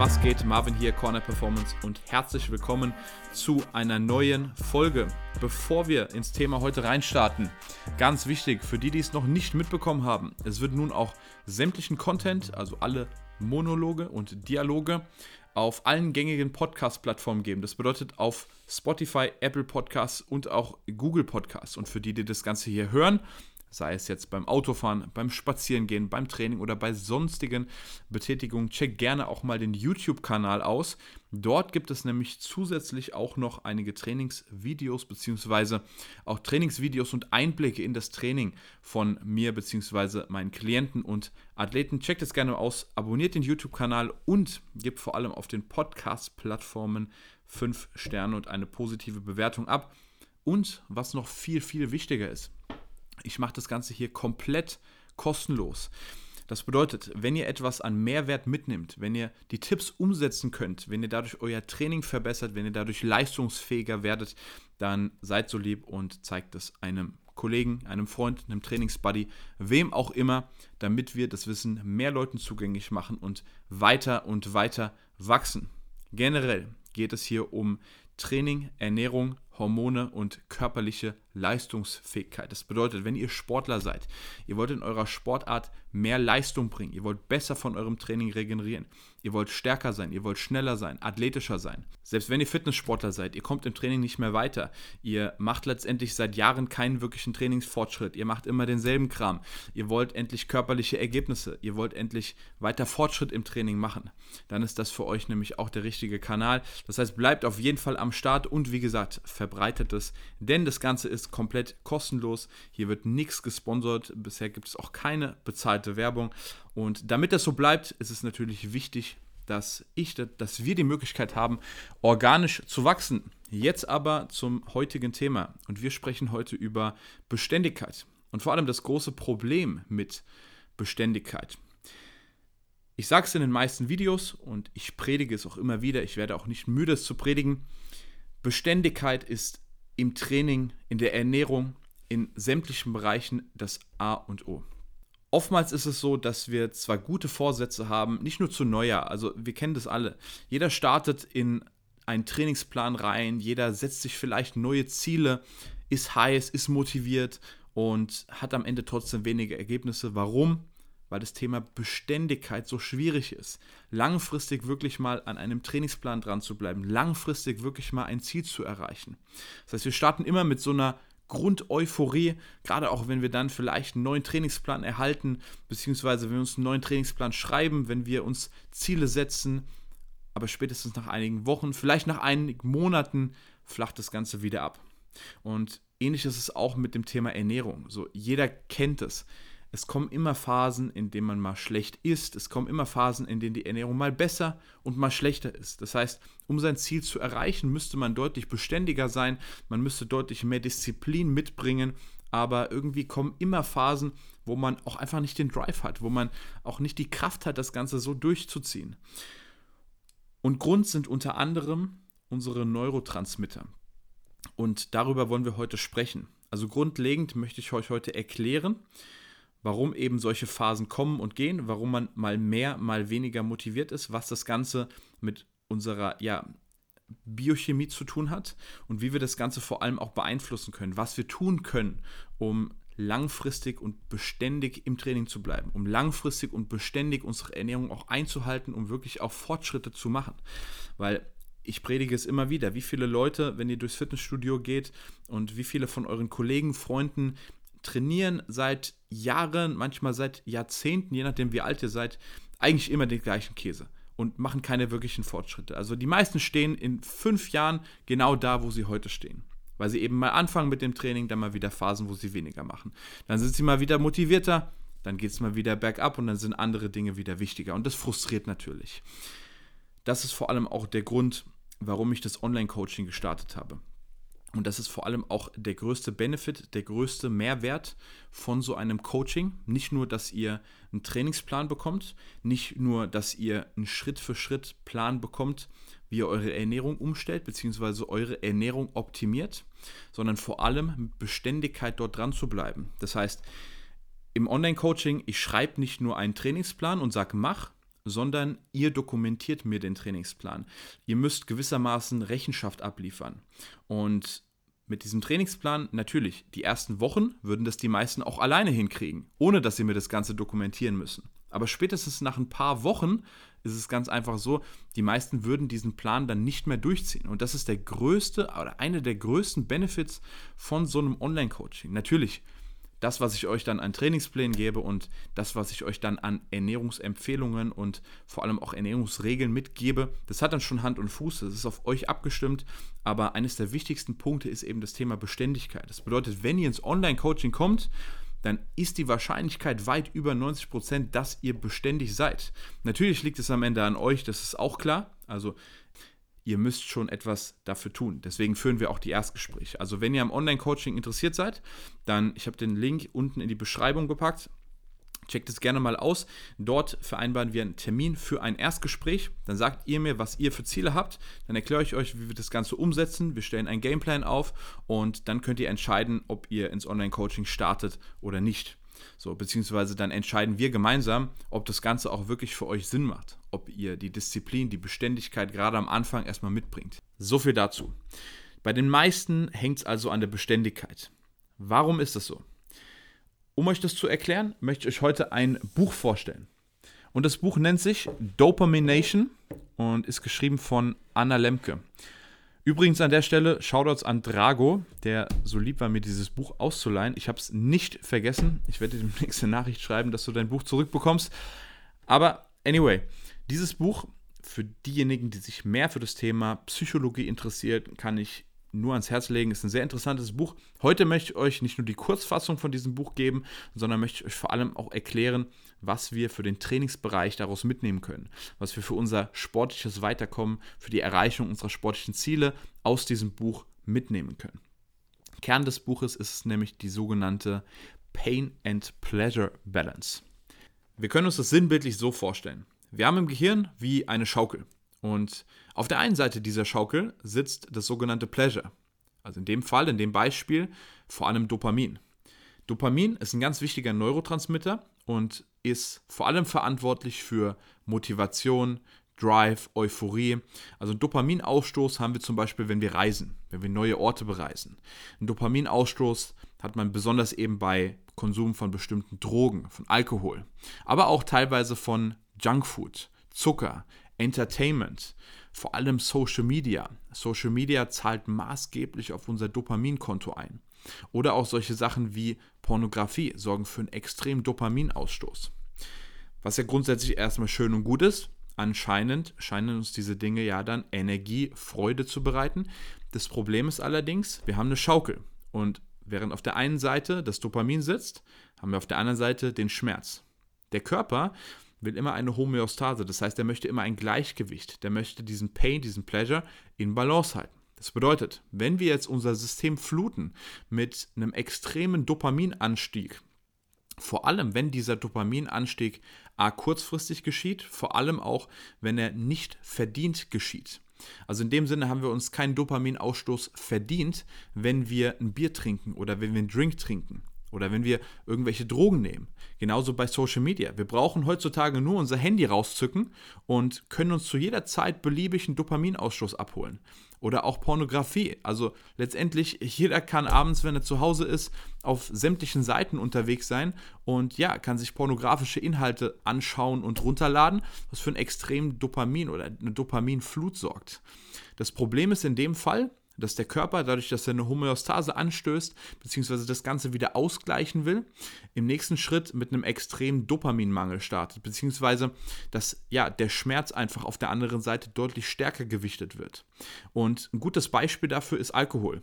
Was geht? Marvin hier, Corner Performance und herzlich willkommen zu einer neuen Folge. Bevor wir ins Thema heute reinstarten, ganz wichtig für die, die es noch nicht mitbekommen haben, es wird nun auch sämtlichen Content, also alle Monologe und Dialoge, auf allen gängigen Podcast-Plattformen geben. Das bedeutet auf Spotify, Apple Podcasts und auch Google Podcasts. Und für die, die das Ganze hier hören, sei es jetzt beim Autofahren, beim Spazierengehen, beim Training oder bei sonstigen Betätigungen, check gerne auch mal den YouTube-Kanal aus. Dort gibt es nämlich zusätzlich auch noch einige Trainingsvideos beziehungsweise auch Trainingsvideos und Einblicke in das Training von mir beziehungsweise meinen Klienten und Athleten. Checkt es gerne aus, abonniert den YouTube-Kanal und gebt vor allem auf den Podcast-Plattformen 5 Sterne und eine positive Bewertung ab. Und was noch viel, viel wichtiger ist, ich mache das Ganze hier komplett kostenlos. Das bedeutet, wenn ihr etwas an Mehrwert mitnimmt, wenn ihr die Tipps umsetzen könnt, wenn ihr dadurch euer Training verbessert, wenn ihr dadurch leistungsfähiger werdet, dann seid so lieb und zeigt es einem Kollegen, einem Freund, einem Trainingsbuddy, wem auch immer, damit wir das Wissen mehr Leuten zugänglich machen und weiter und weiter wachsen. Generell geht es hier um Training, Ernährung, Hormone und körperliche Leistungsfähigkeit. Das bedeutet, wenn ihr Sportler seid, ihr wollt in eurer Sportart mehr Leistung bringen, ihr wollt besser von eurem Training regenerieren, ihr wollt stärker sein, ihr wollt schneller sein, athletischer sein. Selbst wenn ihr Fitnesssportler seid, ihr kommt im Training nicht mehr weiter, ihr macht letztendlich seit Jahren keinen wirklichen Trainingsfortschritt, ihr macht immer denselben Kram, ihr wollt endlich körperliche Ergebnisse, ihr wollt endlich weiter Fortschritt im Training machen, dann ist das für euch nämlich auch der richtige Kanal. Das heißt, bleibt auf jeden Fall am Start und wie gesagt, verbreitet es, denn das Ganze ist komplett kostenlos. Hier wird nichts gesponsert. Bisher gibt es auch keine bezahlte Werbung. Und damit das so bleibt, ist es natürlich wichtig, dass ich, dass wir die Möglichkeit haben, organisch zu wachsen. Jetzt aber zum heutigen Thema. Und wir sprechen heute über Beständigkeit. Und vor allem das große Problem mit Beständigkeit. Ich sage es in den meisten Videos und ich predige es auch immer wieder. Ich werde auch nicht müde, es zu predigen. Beständigkeit ist im Training, in der Ernährung, in sämtlichen Bereichen das A und O. Oftmals ist es so, dass wir zwar gute Vorsätze haben, nicht nur zu Neujahr, also wir kennen das alle. Jeder startet in einen Trainingsplan rein, jeder setzt sich vielleicht neue Ziele, ist heiß, ist motiviert und hat am Ende trotzdem weniger Ergebnisse. Warum? weil das Thema Beständigkeit so schwierig ist. Langfristig wirklich mal an einem Trainingsplan dran zu bleiben, langfristig wirklich mal ein Ziel zu erreichen. Das heißt, wir starten immer mit so einer Grundeuphorie, gerade auch wenn wir dann vielleicht einen neuen Trainingsplan erhalten, beziehungsweise wenn wir uns einen neuen Trainingsplan schreiben, wenn wir uns Ziele setzen, aber spätestens nach einigen Wochen, vielleicht nach einigen Monaten flacht das Ganze wieder ab. Und ähnlich ist es auch mit dem Thema Ernährung. So, jeder kennt es es kommen immer Phasen, in denen man mal schlecht isst. Es kommen immer Phasen, in denen die Ernährung mal besser und mal schlechter ist. Das heißt, um sein Ziel zu erreichen, müsste man deutlich beständiger sein, man müsste deutlich mehr Disziplin mitbringen. Aber irgendwie kommen immer Phasen, wo man auch einfach nicht den Drive hat, wo man auch nicht die Kraft hat, das Ganze so durchzuziehen. Und Grund sind unter anderem unsere Neurotransmitter. Und darüber wollen wir heute sprechen. Also grundlegend möchte ich euch heute erklären, warum eben solche Phasen kommen und gehen, warum man mal mehr, mal weniger motiviert ist, was das Ganze mit unserer ja, Biochemie zu tun hat und wie wir das Ganze vor allem auch beeinflussen können, was wir tun können, um langfristig und beständig im Training zu bleiben, um langfristig und beständig unsere Ernährung auch einzuhalten, um wirklich auch Fortschritte zu machen. Weil ich predige es immer wieder, wie viele Leute, wenn ihr durchs Fitnessstudio geht und wie viele von euren Kollegen, Freunden trainieren seit Jahren, manchmal seit Jahrzehnten, je nachdem wie alt ihr seid, eigentlich immer den gleichen Käse und machen keine wirklichen Fortschritte. Also die meisten stehen in fünf Jahren genau da, wo sie heute stehen. Weil sie eben mal anfangen mit dem Training, dann mal wieder Phasen, wo sie weniger machen. Dann sind sie mal wieder motivierter, dann geht es mal wieder bergab und dann sind andere Dinge wieder wichtiger. Und das frustriert natürlich. Das ist vor allem auch der Grund, warum ich das Online-Coaching gestartet habe. Und das ist vor allem auch der größte Benefit, der größte Mehrwert von so einem Coaching. Nicht nur, dass ihr einen Trainingsplan bekommt, nicht nur, dass ihr einen Schritt-für-Schritt-Plan bekommt, wie ihr eure Ernährung umstellt, beziehungsweise eure Ernährung optimiert, sondern vor allem mit Beständigkeit dort dran zu bleiben. Das heißt, im Online-Coaching, ich schreibe nicht nur einen Trainingsplan und sage, mach, sondern ihr dokumentiert mir den Trainingsplan. Ihr müsst gewissermaßen Rechenschaft abliefern. Und mit diesem Trainingsplan, natürlich, die ersten Wochen würden das die meisten auch alleine hinkriegen, ohne dass sie mir das Ganze dokumentieren müssen. Aber spätestens nach ein paar Wochen ist es ganz einfach so, die meisten würden diesen Plan dann nicht mehr durchziehen. Und das ist der größte oder einer der größten Benefits von so einem Online-Coaching. Natürlich, das, was ich euch dann an Trainingsplänen gebe und das, was ich euch dann an Ernährungsempfehlungen und vor allem auch Ernährungsregeln mitgebe, das hat dann schon Hand und Fuß, das ist auf euch abgestimmt, aber eines der wichtigsten Punkte ist eben das Thema Beständigkeit. Das bedeutet, wenn ihr ins Online-Coaching kommt, dann ist die Wahrscheinlichkeit weit über 90%, Prozent, dass ihr beständig seid. Natürlich liegt es am Ende an euch, das ist auch klar. Also ihr müsst schon etwas dafür tun. Deswegen führen wir auch die Erstgespräche. Also wenn ihr am Online-Coaching interessiert seid, dann, ich habe den Link unten in die Beschreibung gepackt. Checkt es gerne mal aus. Dort vereinbaren wir einen Termin für ein Erstgespräch. Dann sagt ihr mir, was ihr für Ziele habt. Dann erkläre ich euch, wie wir das Ganze umsetzen. Wir stellen einen Gameplan auf und dann könnt ihr entscheiden, ob ihr ins Online-Coaching startet oder nicht. So, beziehungsweise dann entscheiden wir gemeinsam, ob das Ganze auch wirklich für euch Sinn macht. Ob ihr die Disziplin, die Beständigkeit gerade am Anfang erstmal mitbringt. So viel dazu. Bei den meisten hängt es also an der Beständigkeit. Warum ist das so? Um euch das zu erklären, möchte ich euch heute ein Buch vorstellen. Und das Buch nennt sich Dopamination und ist geschrieben von Anna Lemke. Übrigens an der Stelle Shoutouts an Drago, der so lieb war, mir dieses Buch auszuleihen. Ich habe es nicht vergessen. Ich werde dir demnächst eine Nachricht schreiben, dass du dein Buch zurückbekommst. Aber anyway, dieses Buch für diejenigen, die sich mehr für das Thema Psychologie interessiert, kann ich nur ans Herz legen. Ist ein sehr interessantes Buch. Heute möchte ich euch nicht nur die Kurzfassung von diesem Buch geben, sondern möchte ich euch vor allem auch erklären, was wir für den Trainingsbereich daraus mitnehmen können, was wir für unser sportliches Weiterkommen, für die Erreichung unserer sportlichen Ziele aus diesem Buch mitnehmen können. Kern des Buches ist nämlich die sogenannte Pain and Pleasure Balance. Wir können uns das sinnbildlich so vorstellen. Wir haben im Gehirn wie eine Schaukel. Und auf der einen Seite dieser Schaukel sitzt das sogenannte Pleasure. Also in dem Fall, in dem Beispiel, vor allem Dopamin. Dopamin ist ein ganz wichtiger Neurotransmitter und ist vor allem verantwortlich für Motivation, Drive, Euphorie. Also einen Dopaminausstoß haben wir zum Beispiel, wenn wir reisen, wenn wir neue Orte bereisen. Ein Dopaminausstoß hat man besonders eben bei Konsum von bestimmten Drogen, von Alkohol, aber auch teilweise von Junkfood, Zucker, Entertainment, vor allem Social Media. Social Media zahlt maßgeblich auf unser Dopaminkonto ein. Oder auch solche Sachen wie Pornografie sorgen für einen extremen Dopaminausstoß. Was ja grundsätzlich erstmal schön und gut ist. Anscheinend scheinen uns diese Dinge ja dann Energie, Freude zu bereiten. Das Problem ist allerdings, wir haben eine Schaukel. Und während auf der einen Seite das Dopamin sitzt, haben wir auf der anderen Seite den Schmerz. Der Körper will immer eine Homöostase, das heißt, er möchte immer ein Gleichgewicht. Der möchte diesen Pain, diesen Pleasure in Balance halten. Das bedeutet, wenn wir jetzt unser System fluten mit einem extremen Dopaminanstieg, vor allem wenn dieser Dopaminanstieg a kurzfristig geschieht, vor allem auch wenn er nicht verdient geschieht. Also in dem Sinne haben wir uns keinen Dopaminausstoß verdient, wenn wir ein Bier trinken oder wenn wir einen Drink trinken oder wenn wir irgendwelche Drogen nehmen. Genauso bei Social Media. Wir brauchen heutzutage nur unser Handy rauszücken und können uns zu jeder Zeit beliebigen Dopaminausstoß abholen. Oder auch Pornografie. Also letztendlich, jeder kann abends, wenn er zu Hause ist, auf sämtlichen Seiten unterwegs sein und ja, kann sich pornografische Inhalte anschauen und runterladen, was für einen extremen Dopamin oder eine Dopaminflut sorgt. Das Problem ist in dem Fall, dass der Körper, dadurch, dass er eine Homöostase anstößt, beziehungsweise das Ganze wieder ausgleichen will, im nächsten Schritt mit einem extremen Dopaminmangel startet, beziehungsweise dass ja, der Schmerz einfach auf der anderen Seite deutlich stärker gewichtet wird. Und ein gutes Beispiel dafür ist Alkohol.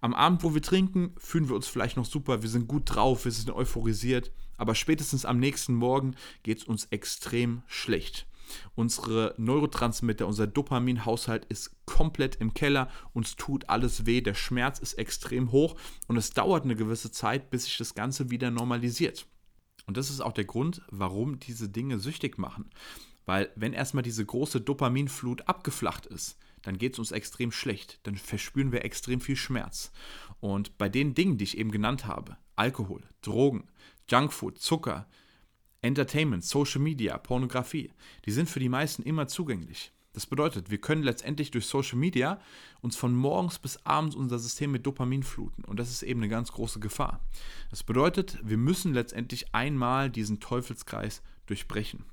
Am Abend, wo wir trinken, fühlen wir uns vielleicht noch super, wir sind gut drauf, wir sind euphorisiert, aber spätestens am nächsten Morgen geht es uns extrem schlecht. Unsere Neurotransmitter, unser Dopaminhaushalt ist komplett im Keller, uns tut alles weh, der Schmerz ist extrem hoch und es dauert eine gewisse Zeit, bis sich das Ganze wieder normalisiert. Und das ist auch der Grund, warum diese Dinge süchtig machen. Weil wenn erstmal diese große Dopaminflut abgeflacht ist, dann geht es uns extrem schlecht, dann verspüren wir extrem viel Schmerz. Und bei den Dingen, die ich eben genannt habe, Alkohol, Drogen, Junkfood, Zucker, Entertainment, Social Media, Pornografie, die sind für die meisten immer zugänglich. Das bedeutet, wir können letztendlich durch Social Media uns von morgens bis abends unser System mit Dopamin fluten. Und das ist eben eine ganz große Gefahr. Das bedeutet, wir müssen letztendlich einmal diesen Teufelskreis durchbrechen.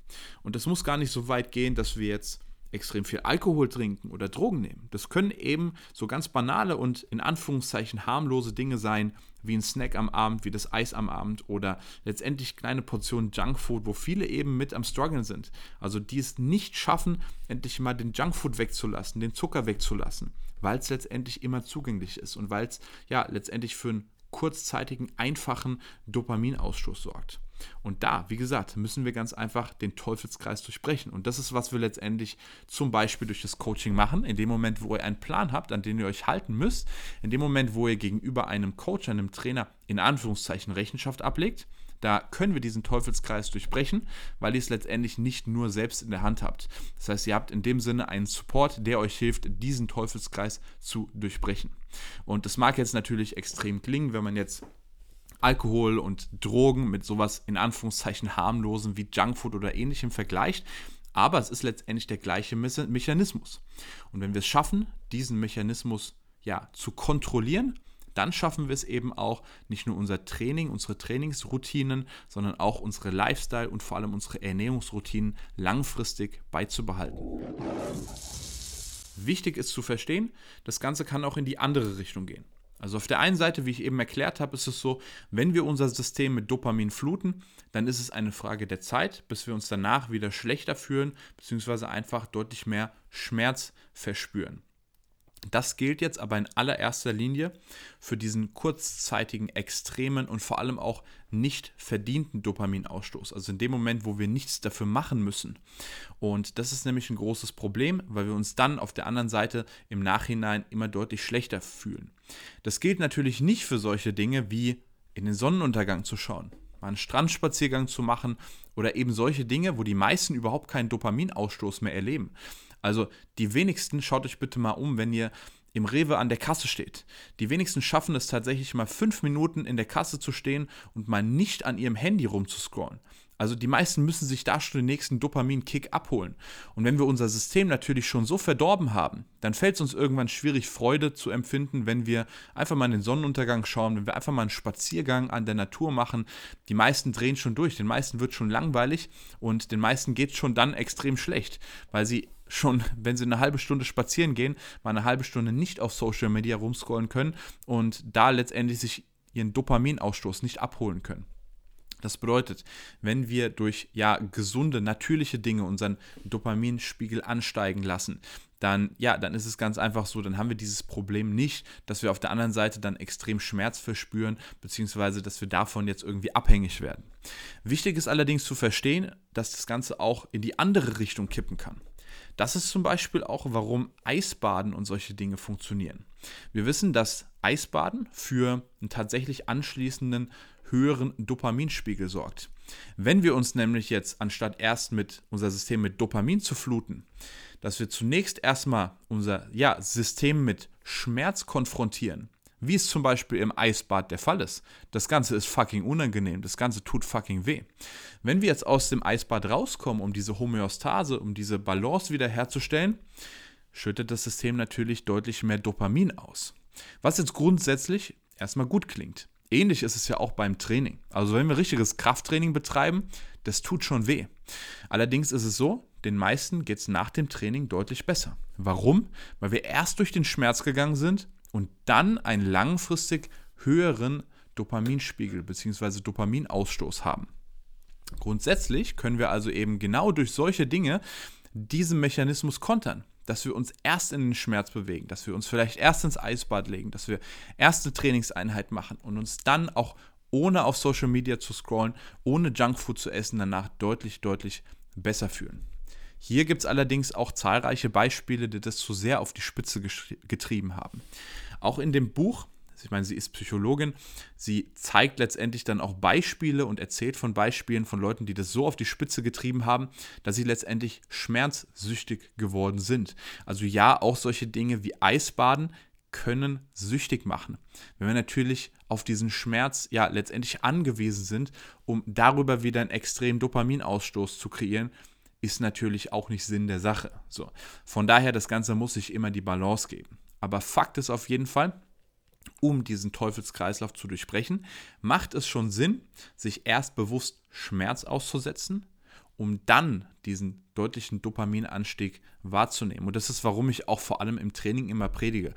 Und das muss gar nicht so weit gehen, dass wir jetzt extrem viel Alkohol trinken oder Drogen nehmen. Das können eben so ganz banale und in Anführungszeichen harmlose Dinge sein, wie ein Snack am Abend, wie das Eis am Abend oder letztendlich kleine Portionen Junkfood, wo viele eben mit am Struggeln sind. Also die es nicht schaffen, endlich mal den Junkfood wegzulassen, den Zucker wegzulassen, weil es letztendlich immer zugänglich ist und weil es ja letztendlich für einen kurzzeitigen, einfachen Dopaminausstoß sorgt. Und da, wie gesagt, müssen wir ganz einfach den Teufelskreis durchbrechen. Und das ist, was wir letztendlich zum Beispiel durch das Coaching machen. In dem Moment, wo ihr einen Plan habt, an den ihr euch halten müsst, in dem Moment, wo ihr gegenüber einem Coach, einem Trainer in Anführungszeichen Rechenschaft ablegt, da können wir diesen Teufelskreis durchbrechen, weil ihr es letztendlich nicht nur selbst in der Hand habt. Das heißt, ihr habt in dem Sinne einen Support, der euch hilft, diesen Teufelskreis zu durchbrechen. Und das mag jetzt natürlich extrem klingen, wenn man jetzt Alkohol und Drogen mit sowas in Anführungszeichen harmlosen wie Junkfood oder ähnlichem vergleicht. Aber es ist letztendlich der gleiche Mechanismus. Und wenn wir es schaffen, diesen Mechanismus ja, zu kontrollieren, dann schaffen wir es eben auch, nicht nur unser Training, unsere Trainingsroutinen, sondern auch unsere Lifestyle und vor allem unsere Ernährungsroutinen langfristig beizubehalten. Wichtig ist zu verstehen, das Ganze kann auch in die andere Richtung gehen. Also auf der einen Seite, wie ich eben erklärt habe, ist es so, wenn wir unser System mit Dopamin fluten, dann ist es eine Frage der Zeit, bis wir uns danach wieder schlechter fühlen, beziehungsweise einfach deutlich mehr Schmerz verspüren. Das gilt jetzt aber in allererster Linie für diesen kurzzeitigen, extremen und vor allem auch nicht verdienten Dopaminausstoß. Also in dem Moment, wo wir nichts dafür machen müssen. Und das ist nämlich ein großes Problem, weil wir uns dann auf der anderen Seite im Nachhinein immer deutlich schlechter fühlen. Das gilt natürlich nicht für solche Dinge wie in den Sonnenuntergang zu schauen, mal einen Strandspaziergang zu machen oder eben solche Dinge, wo die meisten überhaupt keinen Dopaminausstoß mehr erleben. Also die wenigsten, schaut euch bitte mal um, wenn ihr im Rewe an der Kasse steht. Die wenigsten schaffen es tatsächlich mal fünf Minuten in der Kasse zu stehen und mal nicht an ihrem Handy rumzuscrollen. Also die meisten müssen sich da schon den nächsten Dopamin-Kick abholen. Und wenn wir unser System natürlich schon so verdorben haben, dann fällt es uns irgendwann schwierig, Freude zu empfinden, wenn wir einfach mal in den Sonnenuntergang schauen, wenn wir einfach mal einen Spaziergang an der Natur machen. Die meisten drehen schon durch, den meisten wird schon langweilig und den meisten geht es schon dann extrem schlecht, weil sie schon, wenn sie eine halbe Stunde spazieren gehen, mal eine halbe Stunde nicht auf Social Media rumscrollen können und da letztendlich sich ihren Dopaminausstoß nicht abholen können. Das bedeutet, wenn wir durch ja gesunde, natürliche Dinge unseren Dopaminspiegel ansteigen lassen, dann ja, dann ist es ganz einfach so, dann haben wir dieses Problem nicht, dass wir auf der anderen Seite dann extrem Schmerz verspüren, beziehungsweise dass wir davon jetzt irgendwie abhängig werden. Wichtig ist allerdings zu verstehen, dass das Ganze auch in die andere Richtung kippen kann. Das ist zum Beispiel auch, warum Eisbaden und solche Dinge funktionieren. Wir wissen, dass Eisbaden für einen tatsächlich anschließenden höheren Dopaminspiegel sorgt. Wenn wir uns nämlich jetzt, anstatt erst mit unser System mit Dopamin zu fluten, dass wir zunächst erstmal unser ja, System mit Schmerz konfrontieren, wie es zum Beispiel im Eisbad der Fall ist. Das Ganze ist fucking unangenehm, das Ganze tut fucking weh. Wenn wir jetzt aus dem Eisbad rauskommen, um diese Homöostase, um diese Balance wiederherzustellen, schüttet das System natürlich deutlich mehr Dopamin aus. Was jetzt grundsätzlich erstmal gut klingt. Ähnlich ist es ja auch beim Training. Also wenn wir richtiges Krafttraining betreiben, das tut schon weh. Allerdings ist es so, den meisten geht es nach dem Training deutlich besser. Warum? Weil wir erst durch den Schmerz gegangen sind und dann einen langfristig höheren Dopaminspiegel bzw. Dopaminausstoß haben. Grundsätzlich können wir also eben genau durch solche Dinge diesen Mechanismus kontern dass wir uns erst in den Schmerz bewegen, dass wir uns vielleicht erst ins Eisbad legen, dass wir erst eine Trainingseinheit machen und uns dann auch ohne auf Social Media zu scrollen, ohne Junkfood zu essen, danach deutlich, deutlich besser fühlen. Hier gibt es allerdings auch zahlreiche Beispiele, die das zu sehr auf die Spitze getrieben haben. Auch in dem Buch ich meine, sie ist Psychologin. Sie zeigt letztendlich dann auch Beispiele und erzählt von Beispielen von Leuten, die das so auf die Spitze getrieben haben, dass sie letztendlich schmerzsüchtig geworden sind. Also ja, auch solche Dinge wie Eisbaden können süchtig machen. Wenn wir natürlich auf diesen Schmerz ja letztendlich angewiesen sind, um darüber wieder einen extremen Dopaminausstoß zu kreieren, ist natürlich auch nicht Sinn der Sache. So. Von daher, das Ganze muss sich immer die Balance geben. Aber Fakt ist auf jeden Fall, um diesen Teufelskreislauf zu durchbrechen, macht es schon Sinn, sich erst bewusst Schmerz auszusetzen, um dann diesen deutlichen Dopaminanstieg wahrzunehmen. Und das ist, warum ich auch vor allem im Training immer predige.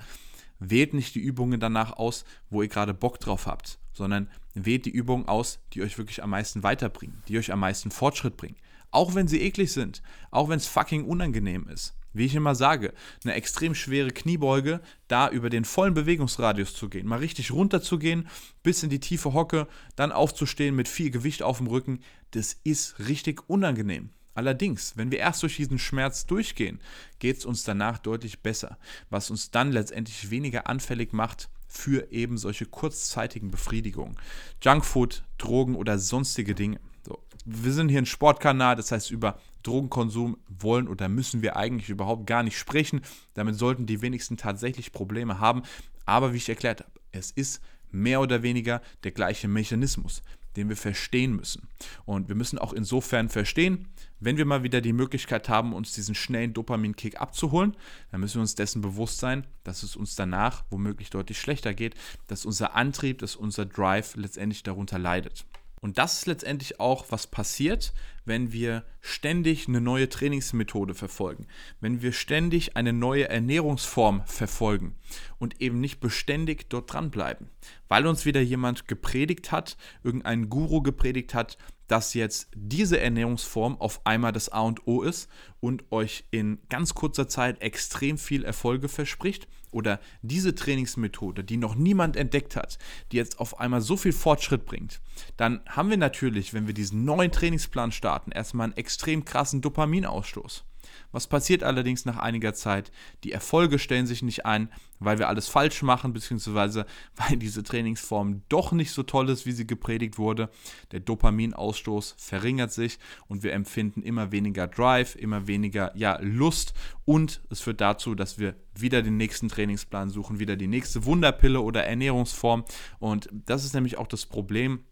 Wählt nicht die Übungen danach aus, wo ihr gerade Bock drauf habt, sondern wählt die Übungen aus, die euch wirklich am meisten weiterbringen, die euch am meisten Fortschritt bringen. Auch wenn sie eklig sind, auch wenn es fucking unangenehm ist. Wie ich immer sage, eine extrem schwere Kniebeuge, da über den vollen Bewegungsradius zu gehen, mal richtig runter zu gehen, bis in die tiefe Hocke, dann aufzustehen mit viel Gewicht auf dem Rücken, das ist richtig unangenehm. Allerdings, wenn wir erst durch diesen Schmerz durchgehen, geht es uns danach deutlich besser, was uns dann letztendlich weniger anfällig macht für eben solche kurzzeitigen Befriedigungen. Junkfood, Drogen oder sonstige Dinge. So. Wir sind hier ein Sportkanal, das heißt, über Drogenkonsum wollen oder müssen wir eigentlich überhaupt gar nicht sprechen. Damit sollten die wenigsten tatsächlich Probleme haben. Aber wie ich erklärt habe, es ist mehr oder weniger der gleiche Mechanismus, den wir verstehen müssen. Und wir müssen auch insofern verstehen, wenn wir mal wieder die Möglichkeit haben, uns diesen schnellen Dopaminkick abzuholen, dann müssen wir uns dessen bewusst sein, dass es uns danach womöglich deutlich schlechter geht, dass unser Antrieb, dass unser Drive letztendlich darunter leidet. Und das ist letztendlich auch, was passiert, wenn wir ständig eine neue Trainingsmethode verfolgen, wenn wir ständig eine neue Ernährungsform verfolgen und eben nicht beständig dort dranbleiben, weil uns wieder jemand gepredigt hat, irgendein Guru gepredigt hat, dass jetzt diese Ernährungsform auf einmal das A und O ist und euch in ganz kurzer Zeit extrem viel Erfolge verspricht oder diese Trainingsmethode, die noch niemand entdeckt hat, die jetzt auf einmal so viel Fortschritt bringt, dann haben wir natürlich, wenn wir diesen neuen Trainingsplan starten, erstmal einen extrem krassen Dopaminausstoß. Was passiert allerdings nach einiger Zeit? Die Erfolge stellen sich nicht ein, weil wir alles falsch machen, beziehungsweise weil diese Trainingsform doch nicht so toll ist, wie sie gepredigt wurde. Der Dopaminausstoß verringert sich und wir empfinden immer weniger Drive, immer weniger ja, Lust und es führt dazu, dass wir wieder den nächsten Trainingsplan suchen, wieder die nächste Wunderpille oder Ernährungsform. Und das ist nämlich auch das Problem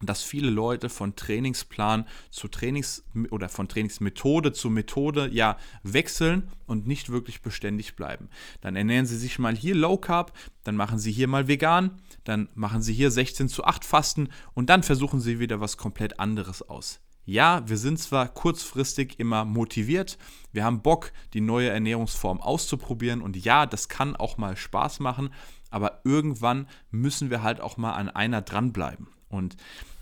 dass viele Leute von Trainingsplan zu Trainings oder von Trainingsmethode zu Methode ja wechseln und nicht wirklich beständig bleiben. Dann ernähren sie sich mal hier Low Carb, dann machen sie hier mal vegan, dann machen sie hier 16 zu 8 Fasten und dann versuchen sie wieder was komplett anderes aus. Ja, wir sind zwar kurzfristig immer motiviert, wir haben Bock, die neue Ernährungsform auszuprobieren und ja, das kann auch mal Spaß machen, aber irgendwann müssen wir halt auch mal an einer dranbleiben. Und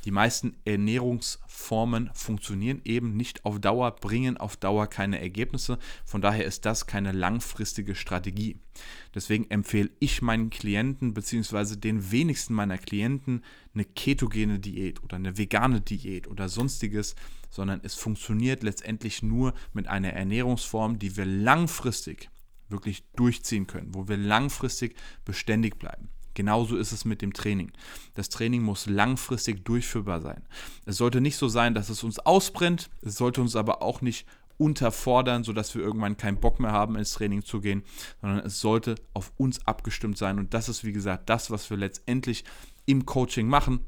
die meisten Ernährungsformen funktionieren eben nicht auf Dauer, bringen auf Dauer keine Ergebnisse. Von daher ist das keine langfristige Strategie. Deswegen empfehle ich meinen Klienten bzw. den wenigsten meiner Klienten eine ketogene Diät oder eine vegane Diät oder sonstiges, sondern es funktioniert letztendlich nur mit einer Ernährungsform, die wir langfristig wirklich durchziehen können, wo wir langfristig beständig bleiben. Genauso ist es mit dem Training. Das Training muss langfristig durchführbar sein. Es sollte nicht so sein, dass es uns ausbrennt, es sollte uns aber auch nicht unterfordern, sodass wir irgendwann keinen Bock mehr haben, ins Training zu gehen, sondern es sollte auf uns abgestimmt sein. Und das ist, wie gesagt, das, was wir letztendlich im Coaching machen.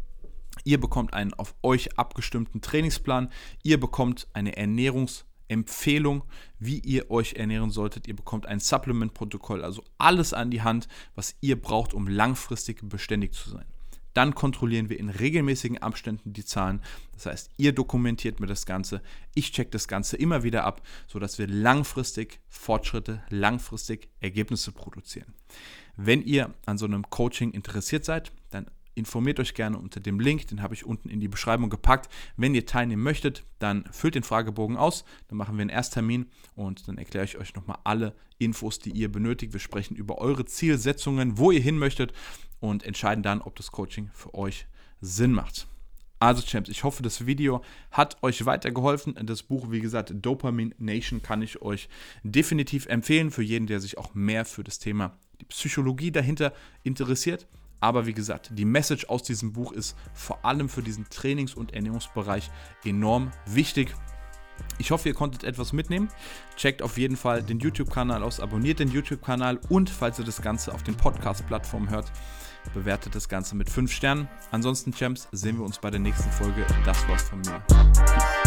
Ihr bekommt einen auf euch abgestimmten Trainingsplan, ihr bekommt eine Ernährungs- Empfehlung, wie ihr euch ernähren solltet. Ihr bekommt ein Supplement-Protokoll, also alles an die Hand, was ihr braucht, um langfristig beständig zu sein. Dann kontrollieren wir in regelmäßigen Abständen die Zahlen. Das heißt, ihr dokumentiert mir das Ganze, ich check das Ganze immer wieder ab, sodass wir langfristig Fortschritte, langfristig Ergebnisse produzieren. Wenn ihr an so einem Coaching interessiert seid, dann informiert euch gerne unter dem Link, den habe ich unten in die Beschreibung gepackt. Wenn ihr teilnehmen möchtet, dann füllt den Fragebogen aus, dann machen wir einen Ersttermin und dann erkläre ich euch nochmal alle Infos, die ihr benötigt. Wir sprechen über eure Zielsetzungen, wo ihr hin möchtet und entscheiden dann, ob das Coaching für euch Sinn macht. Also Champs, ich hoffe, das Video hat euch weitergeholfen. Das Buch, wie gesagt, Dopamine Nation kann ich euch definitiv empfehlen für jeden, der sich auch mehr für das Thema die Psychologie dahinter interessiert. Aber wie gesagt, die Message aus diesem Buch ist vor allem für diesen Trainings- und Ernährungsbereich enorm wichtig. Ich hoffe, ihr konntet etwas mitnehmen. Checkt auf jeden Fall den YouTube-Kanal aus, abonniert den YouTube-Kanal und falls ihr das Ganze auf den Podcast-Plattformen hört, bewertet das Ganze mit 5 Sternen. Ansonsten, Champs, sehen wir uns bei der nächsten Folge. Das war's von mir. Peace.